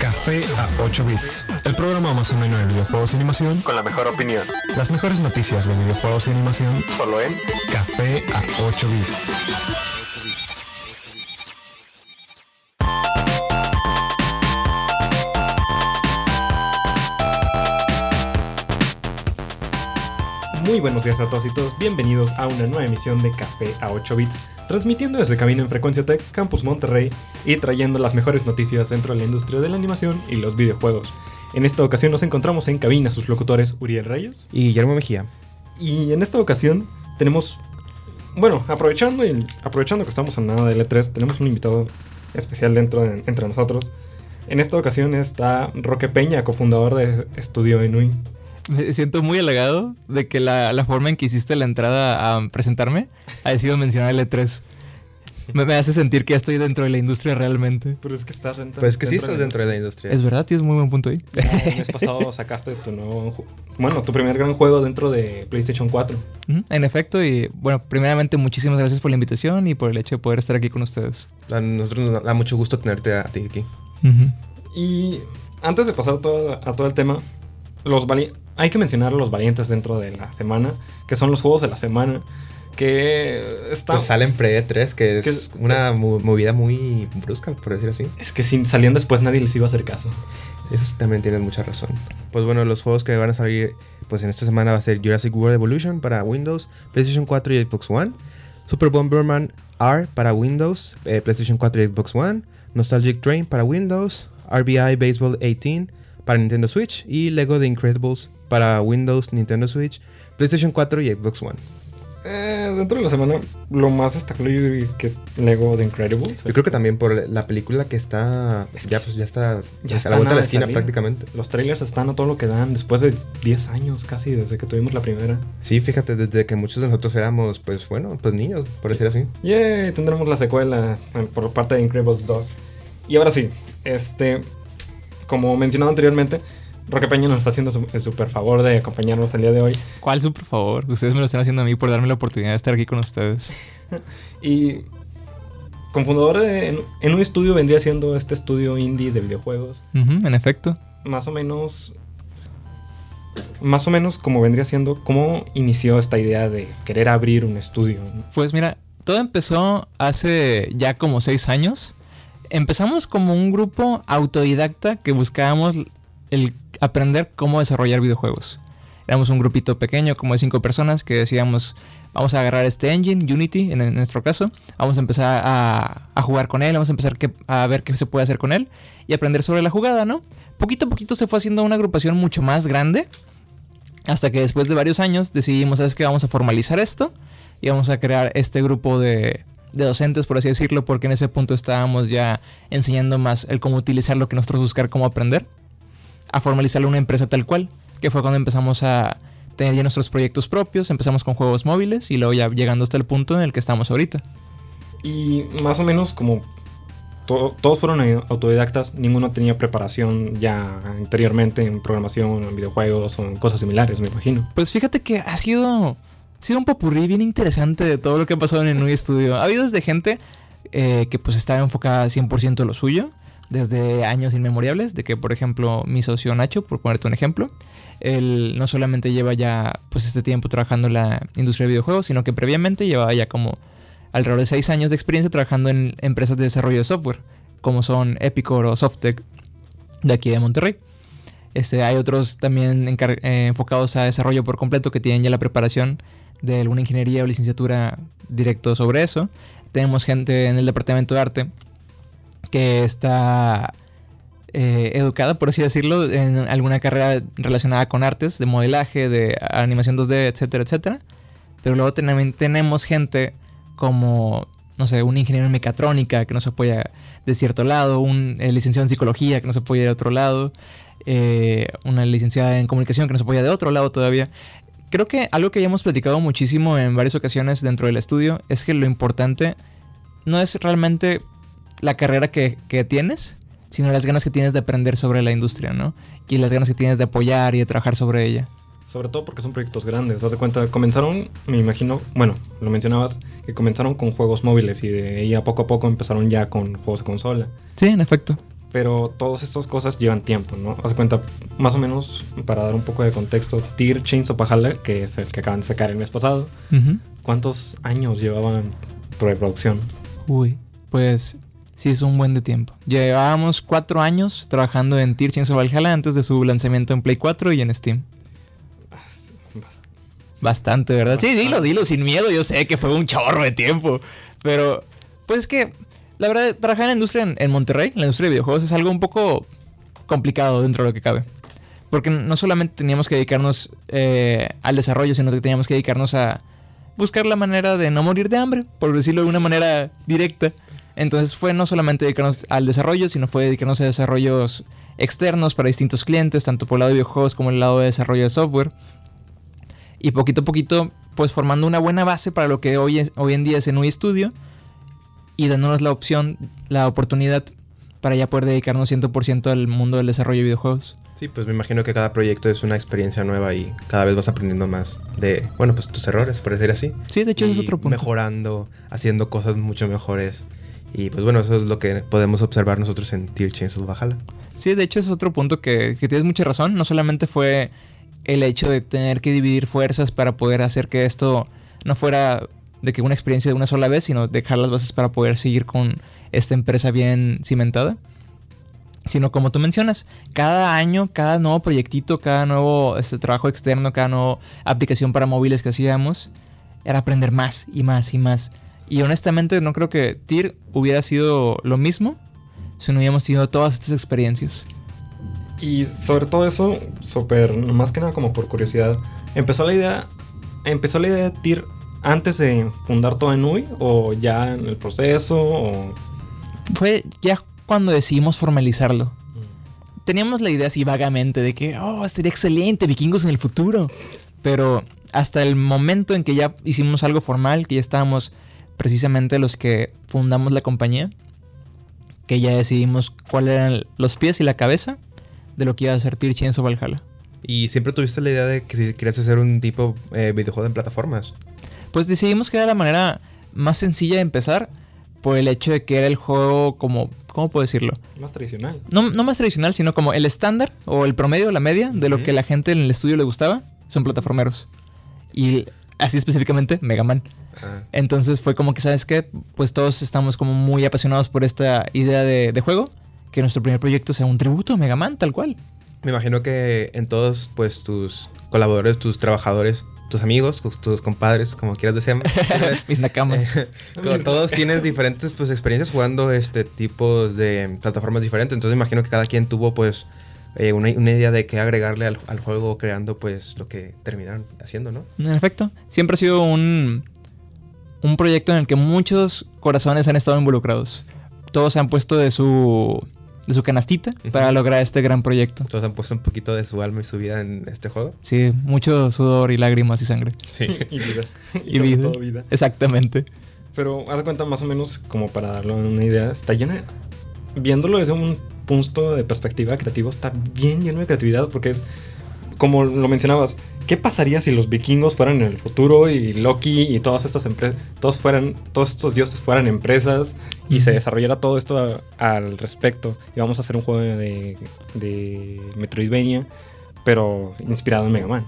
Café a 8 bits, el programa más ameno de videojuegos y animación con la mejor opinión. Las mejores noticias de videojuegos y animación Solo en Café a 8 bits. Muy buenos días a todos y todos, bienvenidos a una nueva emisión de Café a 8 bits, transmitiendo desde Camino en Frecuencia Tech, Campus Monterrey y trayendo las mejores noticias dentro de la industria de la animación y los videojuegos. En esta ocasión nos encontramos en cabina sus locutores Uriel Reyes Y Guillermo Mejía. y en esta ocasión tenemos, bueno, aprovechando, el- aprovechando que estamos en nada de L3, tenemos un invitado especial dentro de- entre nosotros. En esta ocasión está Roque Peña, cofundador de Estudio Enui. Me siento muy halagado de que la, la forma en que hiciste la entrada a presentarme haya sido mencionar el E3. Me, me hace sentir que ya estoy dentro de la industria realmente. Pero es que estás dentro Pues que sí estás dentro de la industria. Es verdad, tienes muy buen punto ahí. El mes pasado sacaste tu nuevo bueno, tu primer gran juego dentro de PlayStation 4. Ujú, En efecto, y bueno, primeramente muchísimas gracias por la invitación y por el hecho de poder estar aquí con ustedes. A nosotros nos da mucho gusto tenerte a ti aquí. Y antes de pasar todo- a todo el tema, los hay que mencionar a los valientes dentro de la semana, que son los juegos de la semana, que están... Pues salen pre-3, que es Que- una mo- movida muy brusca, por decir así. Es que si salían después nadie les iba a hacer caso. Eso también tienes mucha razón. Pues bueno, los juegos que van a salir pues en esta semana va a ser Jurassic World Evolution para Windows, PlayStation 4 y Xbox One, Super Bomberman R para Windows, eh, PlayStation 4 y Xbox One, Nostalgic Train para Windows, RBI Baseball 18 para Nintendo Switch y Lego The Incredibles para Windows, Nintendo Switch, PlayStation 4 y Xbox One. Eh, dentro de la semana, lo más destacable que es Lego The Incredibles. Yo creo que también por la película que está Es ya que pues ya está ya a está la vuelta de la esquina salir. prácticamente. Los trailers están a todo lo que dan después de 10 años casi desde que tuvimos la primera. Sí, fíjate, desde que muchos de nosotros éramos, pues bueno, pues niños, por decir así. Yay, tendremos la secuela eh, por parte de Incredibles 2. Y ahora sí, este, como mencionado anteriormente, Roque Peña nos está haciendo su- el super favor de acompañarnos el día de hoy. ¿Cuál su, por favor? Ustedes me lo están haciendo a mí por darme la oportunidad de estar aquí con ustedes. Y confundador de, en, en un estudio vendría siendo este estudio indie de videojuegos. En efecto. Más o menos, más o menos como vendría siendo, cómo inició esta idea de querer abrir un estudio. ¿no? Pues mira, todo empezó hace ya como seis años. Empezamos como un grupo autodidacta que buscábamos el aprender cómo desarrollar videojuegos. Éramos un grupito pequeño, como de cinco personas, que decíamos, vamos a agarrar este engine, Unity en, nuestro caso, vamos a empezar a, jugar con él, vamos a empezar a ver qué se puede hacer con él y aprender sobre la jugada, ¿no? Poquito a poquito se fue haciendo una agrupación mucho más grande, hasta que después de varios años decidimos, ¿sabes qué? Vamos a formalizar esto y vamos a crear este grupo de, de docentes, por así decirlo, porque en ese punto estábamos ya enseñando más el cómo utilizar lo que nosotros buscar, cómo aprender, a formalizarlo una empresa tal cual, que fue cuando empezamos a tener ya nuestros proyectos propios, empezamos con juegos móviles y luego ya llegando hasta el punto en el que estamos ahorita. Y más o menos como to- todos fueron autodidactas, ninguno tenía preparación ya anteriormente en programación, en videojuegos o en cosas similares, me imagino. Pues fíjate que ha sido, ha sido un popurrí bien interesante de todo lo que ha pasado en el Nui Studio. Ha habido desde gente eh, que pues estaba enfocada 100% en lo suyo, desde años inmemorables, de que por ejemplo mi socio Nacho, por ponerte un ejemplo, él no solamente lleva ya pues este tiempo trabajando en la industria de videojuegos, sino que previamente llevaba ya como alrededor de 6 años de experiencia trabajando en empresas de desarrollo de software, como son Epicor o Softec de aquí de Monterrey. Este, hay otros también eh, enfocados a desarrollo por completo que tienen ya la preparación de alguna ingeniería o licenciatura directo sobre eso. Tenemos gente en el departamento de arte que está eh, educada, por así decirlo, en alguna carrera relacionada con artes, de modelaje, de animación 2D, etcétera, etcétera. Pero luego también tenemos gente como, no sé, un ingeniero en mecatrónica que nos apoya de cierto lado, un eh, licenciado en psicología que nos apoya de otro lado, eh, una licenciada en comunicación que nos apoya de otro lado todavía. Creo que algo que ya hemos platicado muchísimo en varias ocasiones dentro del estudio es que lo importante no es realmente la carrera que, que tienes, sino las ganas que tienes de aprender sobre la industria, ¿no? Y las ganas que tienes de apoyar y de trabajar sobre ella. Sobre todo porque son proyectos grandes. Haz de cuenta, comenzaron, me imagino, bueno, lo mencionabas, que comenzaron con juegos móviles y de ahí a poco a poco empezaron ya con juegos de consola. Sí, en efecto. Pero todas estas cosas llevan tiempo, ¿no? Haz de cuenta, más o menos, para dar un poco de contexto, Tear Chains of Valhalla, que es el que acaban de sacar el mes pasado. ¿cuántos años llevaban preproducción? Uy, pues sí es un buen de tiempo. Llevábamos cuatro años trabajando en Tear Chains of Valhalla antes de su lanzamiento en Play 4 y en Steam. Bas- Bastante, ¿verdad? Sí, dilo, dilo sin miedo. Yo sé que fue un chorro de tiempo. Pero, pues es que, la verdad, trabajar en la industria en, en Monterrey, en la industria de videojuegos, es algo un poco complicado dentro de lo que cabe. Porque no solamente teníamos que dedicarnos eh, al desarrollo, sino que teníamos que dedicarnos a buscar la manera de no morir de hambre, por decirlo de una manera directa. Entonces fue no solamente dedicarnos al desarrollo, sino fue dedicarnos a desarrollos externos para distintos clientes, tanto por el lado de videojuegos como el lado de desarrollo de software. Y poquito a poquito, pues formando una buena base para lo que hoy, es- hoy en día es en UI Studio y dándonos la opción, la oportunidad para ya poder dedicarnos 100% al mundo del desarrollo de videojuegos. Sí, pues me imagino que cada proyecto es una experiencia nueva y cada vez vas aprendiendo más de, bueno, pues tus errores, por decir así. Sí, de hecho ese es Y otro punto. Mejorando, haciendo cosas mucho mejores. Y pues bueno, eso es lo que podemos observar nosotros en Tier Chains of Valhalla. Sí, de hecho es otro punto que, que tienes mucha razón. No solamente fue el hecho de tener que dividir fuerzas para poder hacer que esto no fuera de que una experiencia de una sola vez, sino dejar las bases para poder seguir con esta empresa bien cimentada. Sino como tú mencionas, cada año, cada nuevo proyectito, cada nuevo este, trabajo externo, cada nueva aplicación para móviles que hacíamos, era aprender más y más y más. Y honestamente no creo que TIR hubiera sido lo mismo si no hubiéramos tenido todas estas experiencias. Y sobre todo eso, súper, más que nada como por curiosidad, ¿empezó la idea, empezó la idea de TIR antes de fundar todo en UI o ya en el proceso o... Fue ya cuando decidimos formalizarlo. Teníamos la idea así vagamente de que, oh, estaría excelente, vikingos en el futuro. Pero hasta el momento en que ya hicimos algo formal, que ya estábamos precisamente los que fundamos la compañía, que ya decidimos cuáles eran los pies y la cabeza de lo que iba a ser Tear Chains Valhalla. Y siempre tuviste la idea de que si querías hacer un tipo eh, videojuego en plataformas. Pues decidimos que era la manera más sencilla de empezar por el hecho de que era el juego como, ¿cómo puedo decirlo? Más tradicional. No, no más tradicional, sino como el estándar o el promedio, la media de lo que la gente en el estudio le gustaba, son plataformeros. Y así específicamente, Mega Man. Ah, Entonces fue como que, ¿sabes qué? Pues todos estamos como muy apasionados por esta idea de, de juego, que nuestro primer proyecto sea un tributo a Mega Man, tal cual. me imagino que en todos pues tus colaboradores, tus trabajadores, tus amigos, tus, tus compadres, como quieras decir, Mis nakamas. Eh, con todos tienes diferentes pues experiencias jugando este tipos de plataformas diferentes. Entonces imagino que cada quien tuvo pues eh, una, una idea de qué agregarle al, al juego creando pues lo que terminaron haciendo, ¿no? En efecto, siempre ha sido un, un proyecto en el que muchos corazones han estado involucrados. Todos se han puesto de su, de su canastita Ujú. para lograr este gran proyecto. Todos han puesto un poquito de su alma y su vida en este juego. Sí, mucho sudor y lágrimas y sangre. Sí. y vida. Y, Y sobre vida. todo vida. Exactamente. Pero haz de cuenta más o menos como para darle una idea, está lleno, viéndolo desde un punto de perspectiva creativo, está bien lleno de creatividad porque es, como lo mencionabas, ¿qué pasaría si los vikingos fueran en el futuro y Loki y todas estas empresas, todos fueran, todos estos dioses fueran empresas y se desarrollara todo esto a- al respecto? Y vamos a hacer un juego de, de Metroidvania, pero inspirado en Mega Man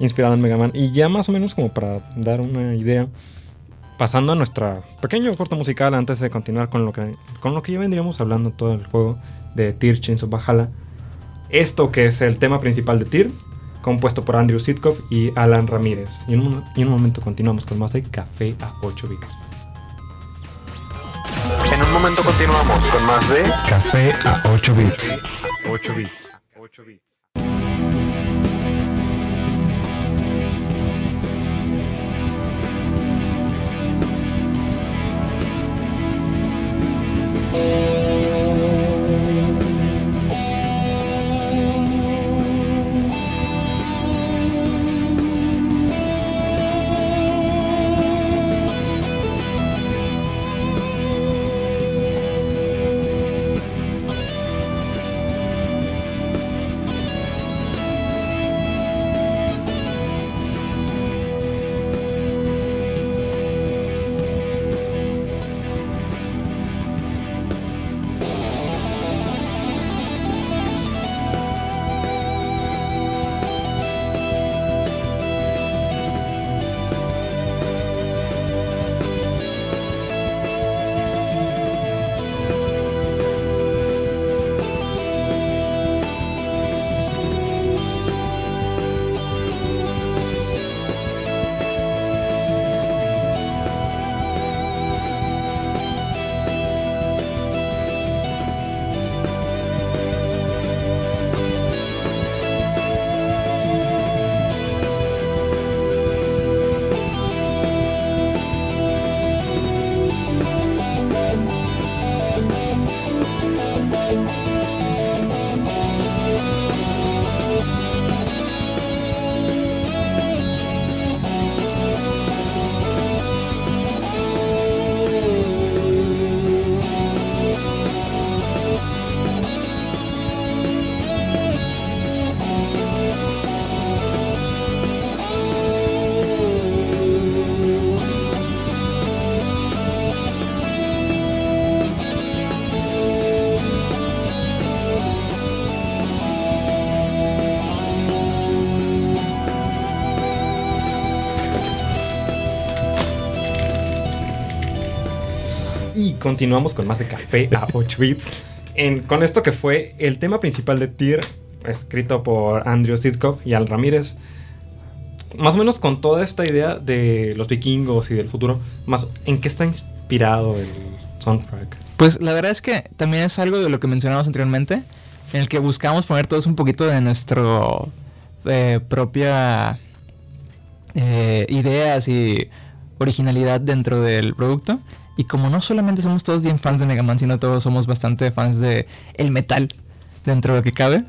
inspirado en Mega Man. Y ya más o menos como para dar una idea, pasando a nuestra pequeño corto musical antes de continuar con lo que, con lo que ya vendríamos hablando todo el juego de Tear Chains of Valhalla. Esto que es el tema principal de Tear, compuesto por Andrew Sitkov y Alan Ramírez. Y en un, y en un momento continuamos con más de Café a 8 bits. En un momento continuamos con más de Café a 8 bits. 8 bits. Continuamos con más de café a 8 bits. En- con esto que fue el tema principal de Tyr, escrito por Andrew Sitkov y Al Ramírez. Más o menos con toda esta idea de los vikingos y del futuro, más ¿en qué está inspirado el soundtrack? Pues la verdad es que también es algo de lo que mencionamos anteriormente, en el que buscamos poner todos un poquito de nuestro eh, propia eh, ideas y originalidad dentro del producto. Y como no solamente somos todos bien fans de Mega Man, sino todos somos bastante fans de el metal dentro de lo que cabe,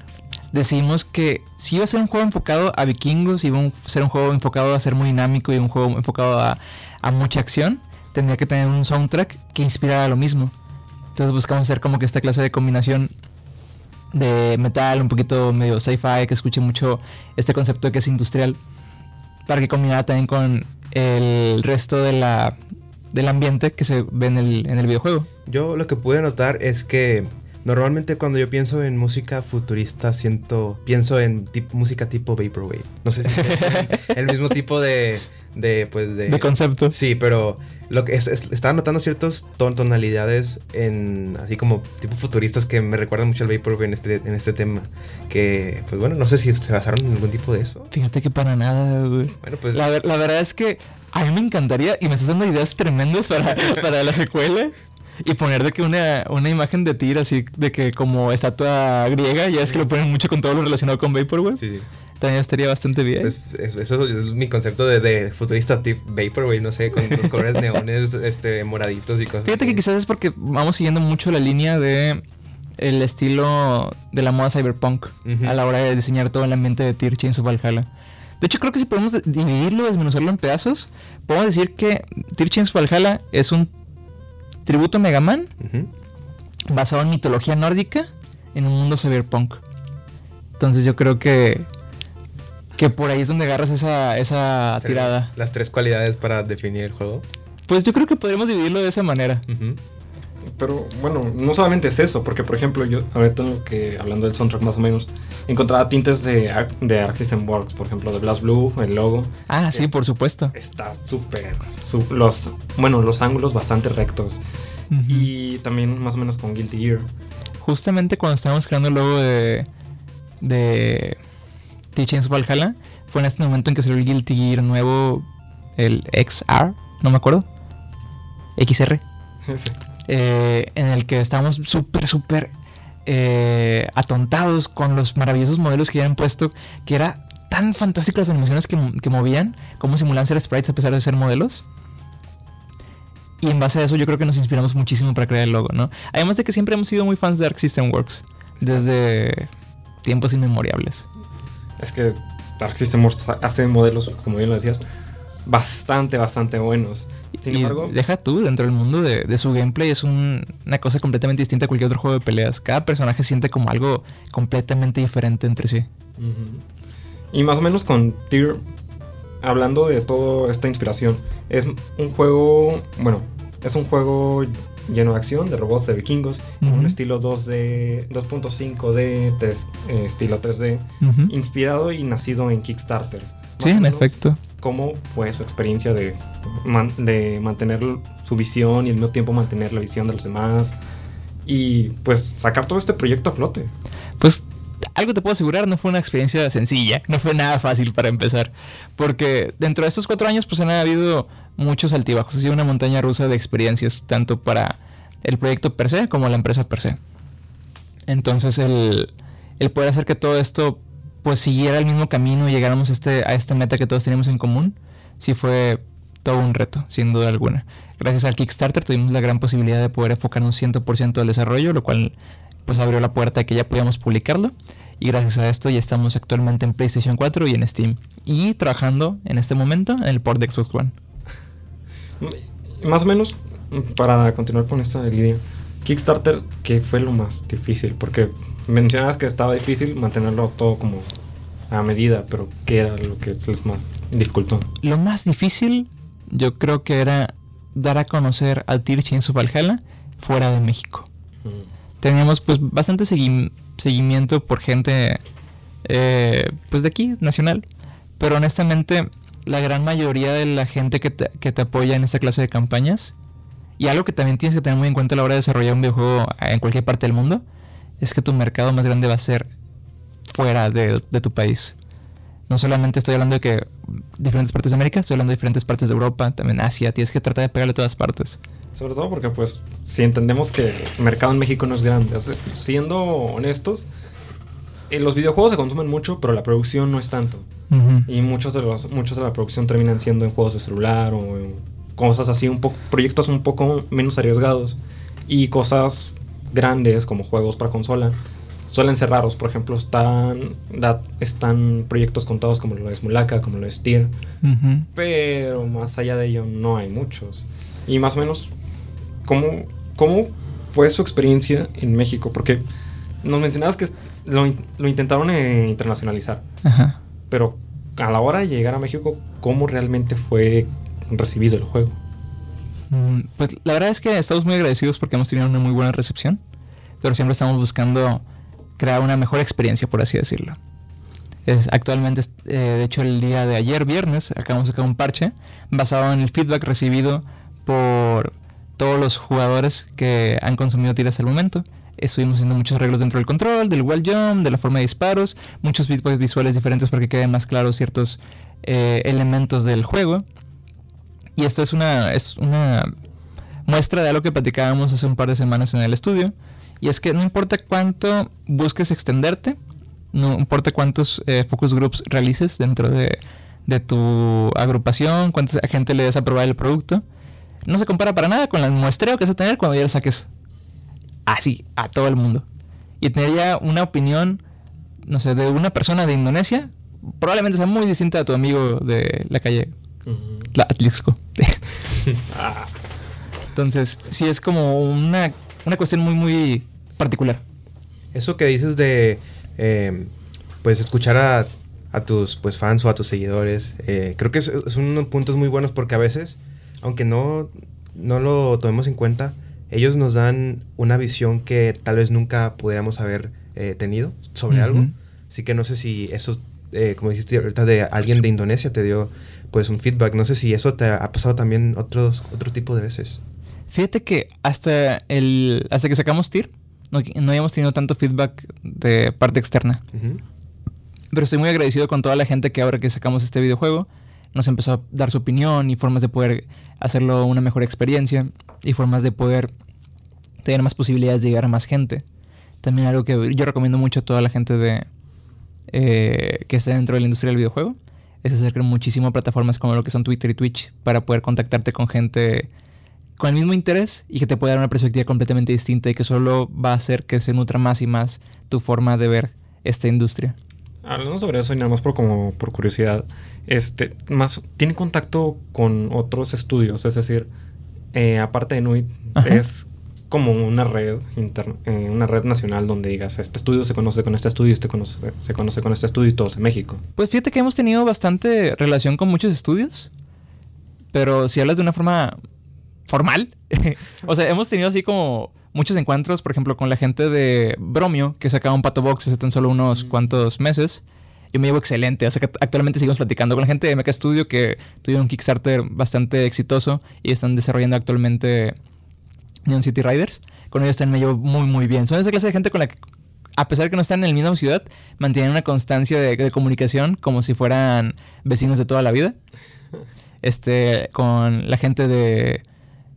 decidimos que si iba a ser un juego enfocado a vikingos, iba a ser un juego enfocado a ser muy dinámico y un juego enfocado a, a mucha acción, tendría que tener un soundtrack que inspirara lo mismo. Entonces buscamos hacer como que esta clase de combinación de metal, un poquito medio sci-fi, que escuche mucho este concepto de que es industrial, para que combinara también con el resto de la, del ambiente que se ve en el, en el videojuego. Yo lo que pude notar es que normalmente cuando yo pienso en música futurista siento pienso en tip- música tipo vaporwave. No sé si el mismo tipo de de pues de, De conceptos. Sí, pero lo que es, es- estaba notando ciertas ton- tonalidades en así como tipo futuristas que me recuerdan mucho al vaporwave en este en este tema que pues bueno, no sé si se basaron en algún tipo de eso. Fíjate que para nada, güey. Bueno, pues La, ver- la verdad es que a mí me encantaría, y me estás dando ideas tremendas para, para la secuela, y poner de que una, una imagen de Tyr así, de que como estatua griega, ya es que lo ponen mucho con todo lo relacionado con Vaporwave, sí, sí. también estaría bastante bien. Pues, es- eso es mi concepto de, de futurista tipo vaporwave, no sé, con los colores neones, este, moraditos y cosas. Fíjate que quizás es porque vamos siguiendo mucho la línea de el estilo de la moda cyberpunk a la hora de diseñar todo el ambiente de Tyr Chains of Valhalla. De hecho, creo que si podemos de- dividirlo, desmenuzarlo en pedazos, podemos decir que of Valhalla es un tributo a Mega Man Ujú. basado en mitología nórdica en un mundo cyberpunk. Entonces yo creo que que por ahí es donde agarras esa, esa tirada. Las tres cualidades para definir el juego. Pues yo creo que podríamos dividirlo de esa manera. Ujú. Pero bueno, no solamente es eso, porque por ejemplo, yo ahorita que hablando del soundtrack más o menos, encontraba tintes de, de Arc System Works, por ejemplo, de Blast Blue, el logo. Ah, sí, por supuesto. Está súper. los, bueno, los ángulos bastante rectos. Y también más o menos con Guilty Gear. Justamente cuando estábamos creando el logo de de Teachings Valhalla, fue en este momento en que salió el Guilty Gear nuevo, el XR, no me acuerdo. XR. Sí. Eh, en el que estábamos súper, súper eh, atontados con los maravillosos modelos que habían puesto, que era tan fantásticas las animaciones que, que movían, como simulaban ser sprites a pesar de ser modelos. Y en base a eso yo creo que nos inspiramos muchísimo para crear el logo, ¿no? Además de que siempre hemos sido muy fans de Arc System Works, desde tiempos inmemoriales. Es que Dark System Works hace modelos, como bien lo decías, bastante, bastante buenos. Sin y embargo, deja tú, dentro del mundo de, de su gameplay es un- una cosa completamente distinta a cualquier otro juego de peleas. Cada personaje siente como algo completamente diferente entre sí. Y más o menos con Tyr, hablando de toda esta inspiración, es un juego, bueno, es un juego lleno de acción, de robots, de vikingos, en un estilo 2D, 2.5D, tres- eh, estilo 3D, Ujú. inspirado y nacido en Kickstarter. Sí, Más en efecto. ¿Cómo fue su experiencia de, de mantener su visión y al mismo tiempo mantener la visión de los demás? Y pues sacar todo este proyecto a flote. Pues algo te puedo asegurar, no fue una experiencia sencilla, no fue nada fácil para empezar. Porque dentro de estos cuatro años pues han habido muchos altibajos, ha sido una montaña rusa de experiencias, tanto para el proyecto per se como la empresa per se. Entonces el, el poder hacer que todo esto pues siguiera el mismo camino y llegáramos a, este, esta meta que todos teníamos en común, sí fue todo un reto, sin duda alguna. Gracias al Kickstarter tuvimos la gran posibilidad de poder enfocarnos 100% al desarrollo, lo cual pues abrió la puerta a que ya podíamos publicarlo. Y gracias a esto ya estamos actualmente en PlayStation 4 y en Steam. Y trabajando en este momento en el port de Xbox One. Más o menos, para continuar con esta línea, Kickstarter, ¿qué fue lo más difícil? Porque mencionabas que estaba difícil mantenerlo todo como a medida, pero ¿qué era lo que se les más dificultó? Lo más difícil yo creo que era dar a conocer al Tear Chains of Valhalla fuera de México. Teníamos pues bastante segui- seguimiento por gente eh, pues de aquí, nacional. Pero honestamente la gran mayoría de la gente que te, que te apoya en esta clase de campañas Y algo que también tienes que tener muy en cuenta a la hora de desarrollar un videojuego en cualquier parte del mundo es que tu mercado más grande va a ser fuera de, de tu país. No solamente estoy hablando de que diferentes partes de América, estoy hablando de diferentes partes de Europa, también Asia. Tienes que tratar de pegarle a todas partes. Sobre todo porque, pues, si entendemos que el mercado en México no es grande, siendo honestos, eh, los videojuegos se consumen mucho, pero la producción no es tanto. Y muchos de los muchos de la producción terminan siendo en juegos de celular o en cosas así, un poco proyectos un poco menos arriesgados y cosas grandes como juegos para consola suelen ser raros. Por ejemplo, están, están proyectos contados como lo es Mulaka, como lo es Tier. Pero más allá de ello no hay muchos. Y más o menos, ¿cómo, cómo fue su experiencia en México? Porque nos mencionabas que lo, intentaron eh, internacionalizar. Pero a la hora de llegar a México, ¿cómo realmente fue recibido el juego? Mm, pues la verdad es que estamos muy agradecidos porque hemos tenido una muy buena recepción. Pero siempre estamos buscando crear una mejor experiencia, por así decirlo. Actualmente, eh, de hecho, el día de ayer, viernes, acabamos de sacar un parche basado en el feedback recibido por todos los jugadores que han consumido tiras hasta el momento. Estuvimos haciendo muchos arreglos dentro del control, del wall jump, de la forma de disparos, muchos visuales diferentes para que queden más claros ciertos eh, elementos del juego. Y esto es una, es una muestra de algo que platicábamos hace un par de semanas en el estudio, y es que no importa cuánto busques extenderte, no importa cuántos eh, focus groups realices dentro de, tu agrupación, cuánta gente le des a probar el producto, no se compara para nada con el muestreo que vas a tener cuando ya lo saques así, a todo el mundo. Y tendría una opinión, no sé, de una persona de Indonesia, probablemente sea muy distinta a tu amigo de la calle la Atlixco. Ah. Entonces, sí es como una, una cuestión muy, muy particular. Eso que dices de em, pues escuchar a, a, tus pues fans o a tus seguidores, eh, creo que es, son unos puntos muy buenos porque a veces, aunque no, no lo tomemos en cuenta, ellos nos dan una visión que tal vez nunca pudiéramos haber eh, tenido sobre algo. Así que no sé si eso, eh, como dijiste ahorita, de alguien de Indonesia te dio pues un feedback. No sé si eso te ha pasado también otros, otro tipo de veces. Fíjate que hasta, el, hasta que sacamos TIR, no, no habíamos tenido tanto feedback de parte externa. Pero estoy muy agradecido con toda la gente que ahora que sacamos este videojuego nos empezó a dar su opinión y formas de poder hacerlo una mejor experiencia y formas de poder tener más posibilidades de llegar a más gente. También algo que yo recomiendo mucho a toda la gente de eh, que está dentro de la industria del videojuego es acercar muchísimo a plataformas como lo que son Twitter y Twitch para poder contactarte con gente con el mismo interés y que te puede dar una perspectiva completamente distinta y que solo va a hacer que se nutra más y más tu forma de ver esta industria. Hablando sobre eso y nada más por como por curiosidad, este, más tiene contacto con otros estudios, es decir, eh, aparte de Nuit, es como una red interna, eh, una red nacional donde digas este estudio se conoce con este estudio, este conoce, se conoce con este estudio y todos en México. Pues fíjate que hemos tenido bastante relación con muchos estudios, pero si hablas de una forma formal. o sea, hemos tenido así como muchos encuentros, por ejemplo, con la gente de Bromio, que sacaba un pato box hace tan solo unos mm. cuantos meses. Yo me llevo excelente. actualmente seguimos platicando con la gente de Mecha Studio que tuvieron un Kickstarter bastante exitoso y están desarrollando actualmente Neon City Riders. Con ellos también me llevo muy, muy bien. Son esa clase de gente con la que, a pesar de que no están en la misma ciudad, mantienen una constancia de, comunicación como si fueran vecinos de toda la vida. Este, con la gente de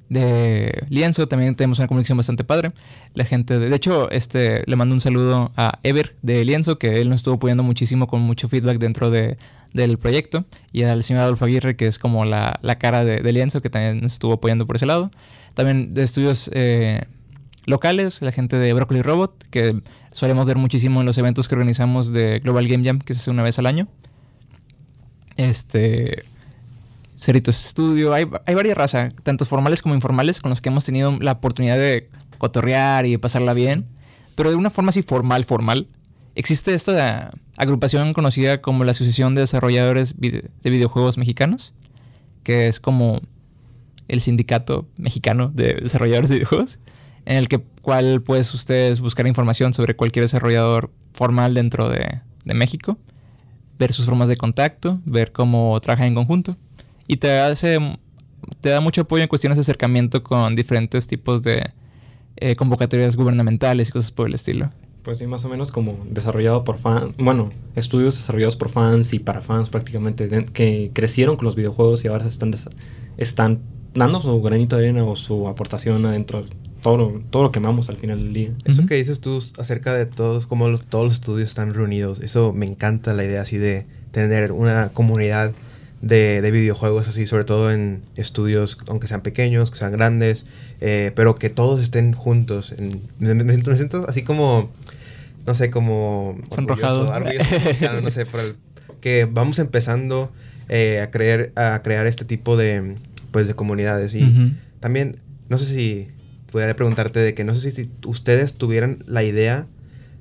de Lienzo también tenemos una comunicación bastante padre. La gente, de, de, hecho, este, le mando un saludo a Ever de Lienzo, que él nos estuvo apoyando muchísimo con mucho feedback dentro de, del proyecto. Y al señor Adolfo Aguirre, que es como la, la cara de, de, Lienzo, que también nos estuvo apoyando por ese lado. También de estudios eh, locales, la gente de Broccoli Robot, que solemos ver muchísimo en los eventos que organizamos de Global Game Jam, que se hace una vez al año. Este Ceritos Studio, hay, hay varias razas, tanto formales como informales, con los que hemos tenido la oportunidad de cotorrear y pasarla bien. Pero de una forma así formal, formal, existe esta agrupación conocida como la Asociación de Desarrolladores de Videojuegos Mexicanos, que es como el sindicato mexicano de desarrolladores de videojuegos, en el que cual puedes ustedes buscar información sobre cualquier desarrollador formal dentro de, de México, ver sus formas de contacto, ver cómo trabajan en conjunto y te hace te da mucho apoyo en cuestiones de acercamiento con diferentes tipos de eh, convocatorias gubernamentales y cosas por el estilo. Pues sí, más o menos como desarrollado por fans, bueno, estudios desarrollados por fans y para fans prácticamente, que crecieron con los videojuegos y ahora están, están dando su granito de arena o su aportación adentro de todo, lo- todo lo que amamos al final del día. Eso que dices tú acerca de todos, cómo los- todos los estudios están reunidos, eso me encanta la idea así de tener una comunidad de, de videojuegos así, sobre todo en estudios, aunque sean pequeños, que sean grandes, eh, pero que todos estén juntos. en- me, me siento, me siento así como, no sé, como... Sonrojado. no sé, por el, que vamos empezando eh, a, creer, a crear este tipo de, pues, de comunidades. Y también, no sé si podría preguntarte de que no sé si, si ustedes tuvieran la idea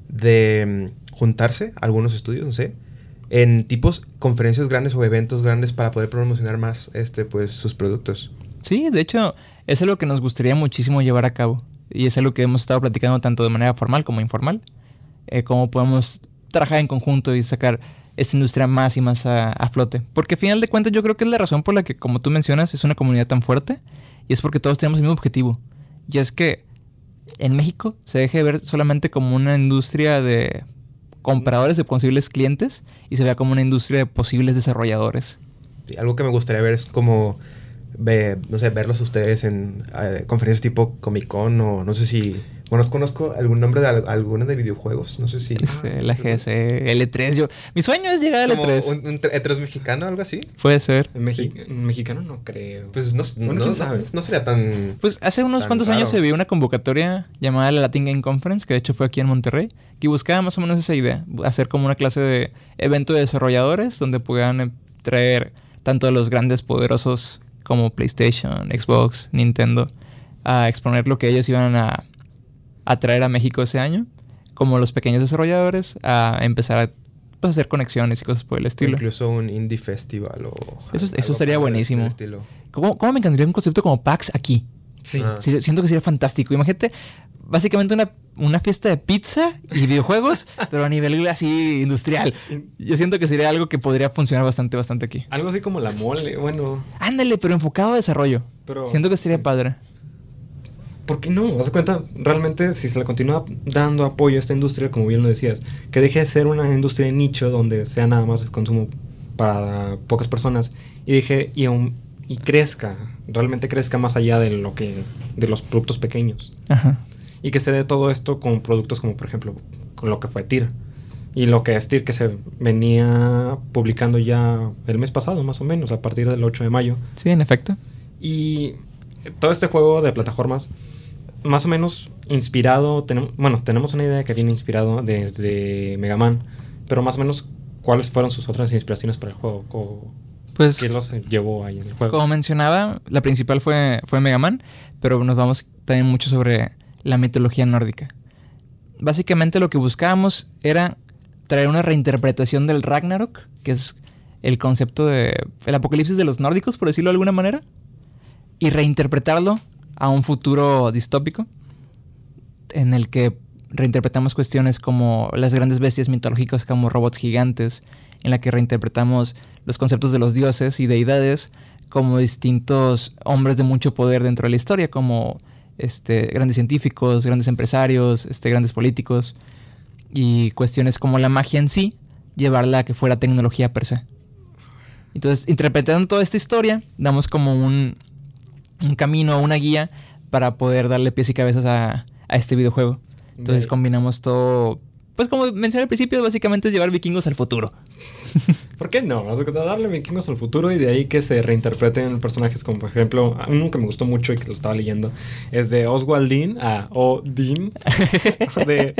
de mm, juntarse, algunos estudios, no sé, en tipos conferencias grandes o eventos grandes para poder promocionar más este pues sus productos. Sí, de hecho, es algo que nos gustaría muchísimo llevar a cabo. Y es algo que hemos estado platicando tanto de manera formal como informal. Eh, cómo podemos trabajar en conjunto y sacar esta industria más y más a, a flote. Porque al final de cuentas yo creo que es la razón por la que, como tú mencionas, es una comunidad tan fuerte. Y es porque todos tenemos el mismo objetivo. Y es que en México se deje de ver solamente como una industria de compradores de posibles clientes y se vea como una industria de posibles desarrolladores. Algo que me gustaría ver es como, ve- no sé, verlos ustedes en eh, conferencias tipo Comic Con o no sé si... Bueno, conozco algún nombre de al- de videojuegos, no sé si... Este, la GS, L3. Yo, mi sueño es llegar a Como L3. un, un E3 mexicano, algo así. Puede ser. Mexi- mexicano no creo. Pues no, Bueno, no, quién sabe. no- no sería tan... Pues hace unos cuantos años se vio una convocatoria llamada la Latin Game Conference, que de hecho fue aquí en Monterrey, que buscaba más o menos esa idea, hacer como una clase de evento de desarrolladores donde pudieran eh, traer tanto a los grandes poderosos como PlayStation, Xbox, Nintendo, a exponer lo que ellos iban a, a traer a México ese año, como los pequeños desarrolladores a empezar a pues, hacer conexiones y cosas por el estilo. Incluso un indie festival o... Eso- eso el- buenísimo. estilo. ¿Cómo, cómo me encantaría un concepto como PAX aquí? Sí. Ah. Sí, siento que sería fantástico. Imagínate, básicamente una, una fiesta de pizza y videojuegos, pero a nivel así industrial. Yo siento que sería algo que podría funcionar bastante, bastante aquí. Algo así como la mole, bueno, Ándale, pero enfocado a desarrollo. pero... siento que estaría sí. padre. ¿Por qué no? Haz de cuenta, realmente si se le continúa dando apoyo a esta industria, como bien lo decías, que deje de ser una industria de nicho donde sea nada más el consumo para pocas personas y deje y, aún- y crezca, realmente crezca más allá de lo que de los productos pequeños Ajá. y que se dé todo esto con productos como por ejemplo con lo que fue TIR y lo que es TIR que se venía publicando ya el mes pasado más o menos a partir del 8 de mayo Sí, en efecto. y todo este juego de plataformas, más o menos inspirado, tenemos, bueno, tenemos una idea que viene inspirado desde Mega Man, pero más o menos cuáles fueron sus otras inspiraciones para el juego, o Pues, qué los llevó ahí en el juego. como mencionaba, la principal fue, fue Mega Man, pero nos vamos también mucho sobre la mitología nórdica. Básicamente lo que buscábamos era traer una reinterpretación del Ragnarok, que es el concepto de el apocalipsis de los nórdicos, por decirlo de alguna manera, y reinterpretarlo a un futuro distópico en el que reinterpretamos cuestiones como las grandes bestias mitológicas como robots gigantes, en la que reinterpretamos los conceptos de los dioses y deidades como distintos hombres de mucho poder dentro de la historia, como este, grandes científicos, grandes empresarios, este, grandes políticos, y cuestiones como la magia en sí, llevarla a que fuera tecnología per se. Entonces, interpretando toda esta historia, damos como un, un camino, una guía para poder darle pies y cabezas a, a este videojuego. Entonces combinamos todo, pues como mencioné al principio, básicamente es llevar vikingos al futuro. ¿Por qué no? De cuenta, darle vikingos al futuro y de ahí que se reinterpreten personajes como por ejemplo, uno que me gustó mucho y que lo estaba leyendo, es de Oswaldin a Odin, de,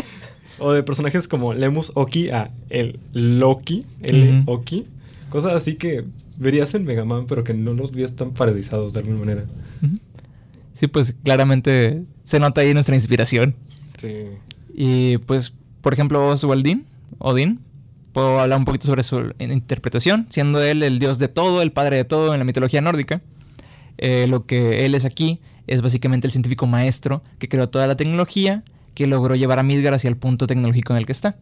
o de personajes como Lemus Oki a el Loki, el. Oki, cosas así que verías en Mega Man pero que no los veías tan parodizados de alguna manera. Sí, pues claramente se nota ahí nuestra inspiración. Sí. Y pues, por ejemplo, Oswaldin, Odín, puedo hablar un poquito sobre su interpretación, siendo él el dios de todo, el padre de todo en la mitología nórdica. Eh, lo que él es aquí es básicamente el científico maestro que creó toda la tecnología que logró llevar a Midgar hacia el punto tecnológico en el que está.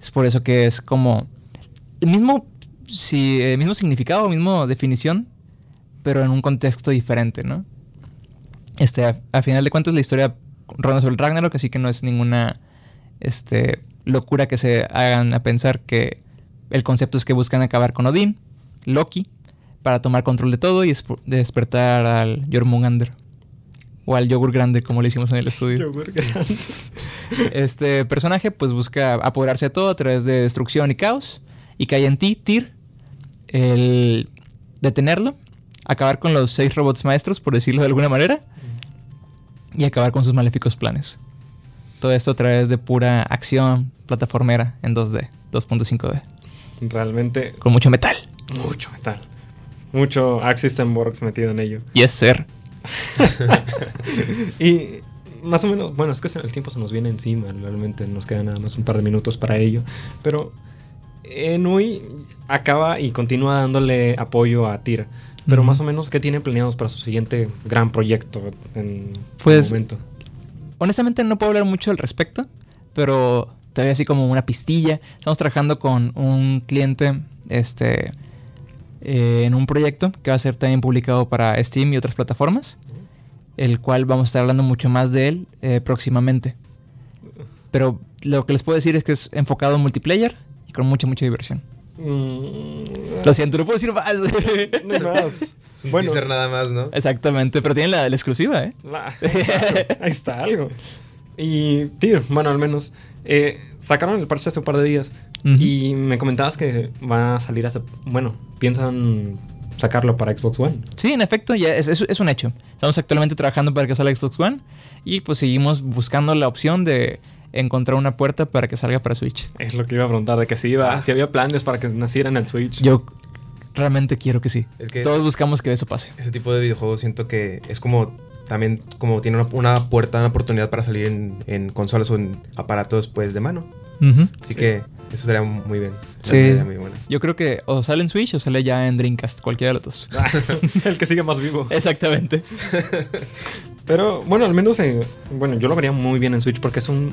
Es por eso que es como el mismo, si, el mismo significado, misma definición pero en un contexto diferente, ¿no? Este, a, a final de cuentas, la historia ronda sobre el Ragnarok, así que no es ninguna este, locura que se hagan a pensar que el concepto es que buscan acabar con Odín, Loki, para tomar control de todo y esp- despertar al Jormungandr. O al yogur grande, como le hicimos en el estudio. Yogur grande. Este personaje pues busca apoderarse de todo a través de destrucción y caos. Y cae en ti, Tyr, el detenerlo, acabar con los seis robots maestros, por decirlo de alguna manera, y acabar con sus maléficos planes. Todo esto a través de pura acción plataformera en 2D, 2.5D, Realmente con mucho metal. mucho metal. Mucho Arc System Works metido en ello. Yes, sir. Y más o menos, bueno, es que el tiempo se nos viene encima, realmente nos quedan nada más un par de minutos para ello. Pero Enui acaba y continúa dándole apoyo a Tyr. Pero más o menos, ¿qué tienen planeados para su siguiente gran proyecto en Pues- momento? Honestamente no puedo hablar mucho al respecto, pero te doy así como una pistilla. Estamos trabajando con un cliente este, eh, en un proyecto que va a ser también publicado para Steam y otras plataformas, el cual vamos a estar hablando mucho más de él eh, próximamente. Pero lo que les puedo decir es que es enfocado en multiplayer con mucha, mucha diversión. Mm, Lo siento, no puedo decir más. no hay más. Es un Bueno. teaser nada más, ¿no? Exactamente, pero tienen la, la exclusiva, ¿eh? La- ahí está algo. Y, tío, bueno, al menos. eh, sacaron el parche hace un par de días. Y me comentabas que va a salir hace. Bueno, piensan sacarlo para Xbox One. Sí, en efecto, ya es, es- es un hecho. Estamos actualmente trabajando para que salga Xbox One y pues seguimos buscando la opción de encontrar una puerta para que salga para Switch. Es lo que iba a preguntar, de que si, iba, Ah. si había planes para que naciera en el Switch. Yo realmente quiero que sí. Es que Todos buscamos que eso pase. ese tipo de videojuegos siento que es como también como tiene una, una puerta, una oportunidad para salir en, en consolas o en aparatos pues de mano. Así Sí. que eso sería muy bien. Sí. Sería muy buena. Yo creo que o sale en Switch o sale ya en Dreamcast, cualquiera de los dos. el que sigue más vivo. Exactamente. Pero bueno, al menos. eh, bueno, yo lo vería muy bien en Switch porque es un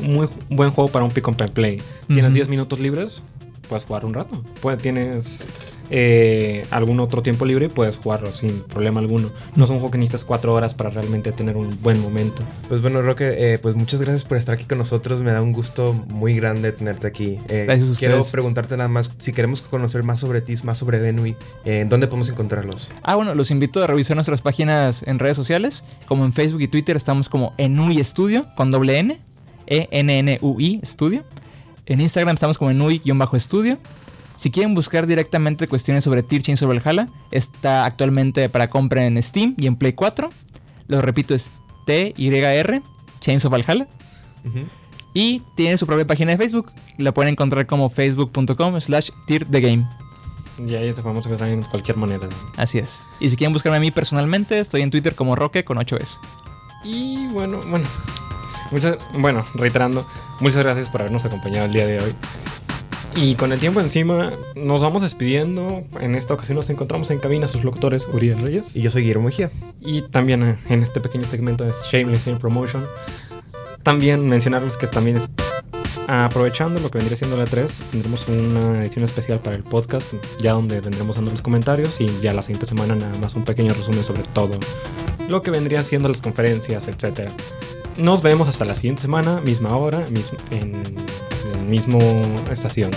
muy buen juego para un pick and play. Tienes Ujú. 10 minutos libres, puedes jugar un rato. Pues, tienes eh, algún otro tiempo libre y puedes jugarlo sin problema alguno. No es un juego que necesitas 4 horas para realmente tener un buen momento. Pues bueno, Roque, eh, pues muchas gracias por estar aquí con nosotros. Me da un gusto muy grande tenerte aquí. Eh, Gracias a quiero preguntarte nada más, si queremos conocer más sobre ti, más sobre Benui, eh, ¿en dónde podemos encontrarlos? Ah, bueno, los invito a revisar nuestras páginas en redes sociales. Como en Facebook y Twitter estamos como Enui Studio con doble N. E-N-N-U-I Studio. En Instagram estamos como Enui-Studio. Si quieren buscar directamente cuestiones sobre Tear Chains sobre el Hala, está actualmente para compra en Steam y en Play 4. Lo repito, es T-Y-R, Chains of Valhalla. Ujú. Y tiene su propia página de Facebook. La pueden encontrar como facebook.com slash Tear the Game. Y ahí te podemos encontrar en cualquier manera. Así es. Y si quieren buscarme a mí personalmente, estoy en Twitter como Roque con 8 S. Y bueno, bueno. Muchas, bueno, reiterando, muchas gracias por habernos acompañado el día de hoy. Y con el tiempo encima, nos vamos despidiendo. En esta ocasión nos encontramos en cabina sus locutores Uriel Reyes. Y yo soy Guillermo Mejía. Y también eh, en este pequeño segmento de Shameless in Promotion. También mencionarles que también es- aprovechando lo que vendría siendo la 3, tendremos una edición especial para el podcast, ya donde vendremos dando los comentarios y ya la siguiente semana nada más un pequeño resumen sobre todo lo que vendría siendo las conferencias, etc. Nos vemos hasta la siguiente semana, misma hora, mismo, en mismo estación.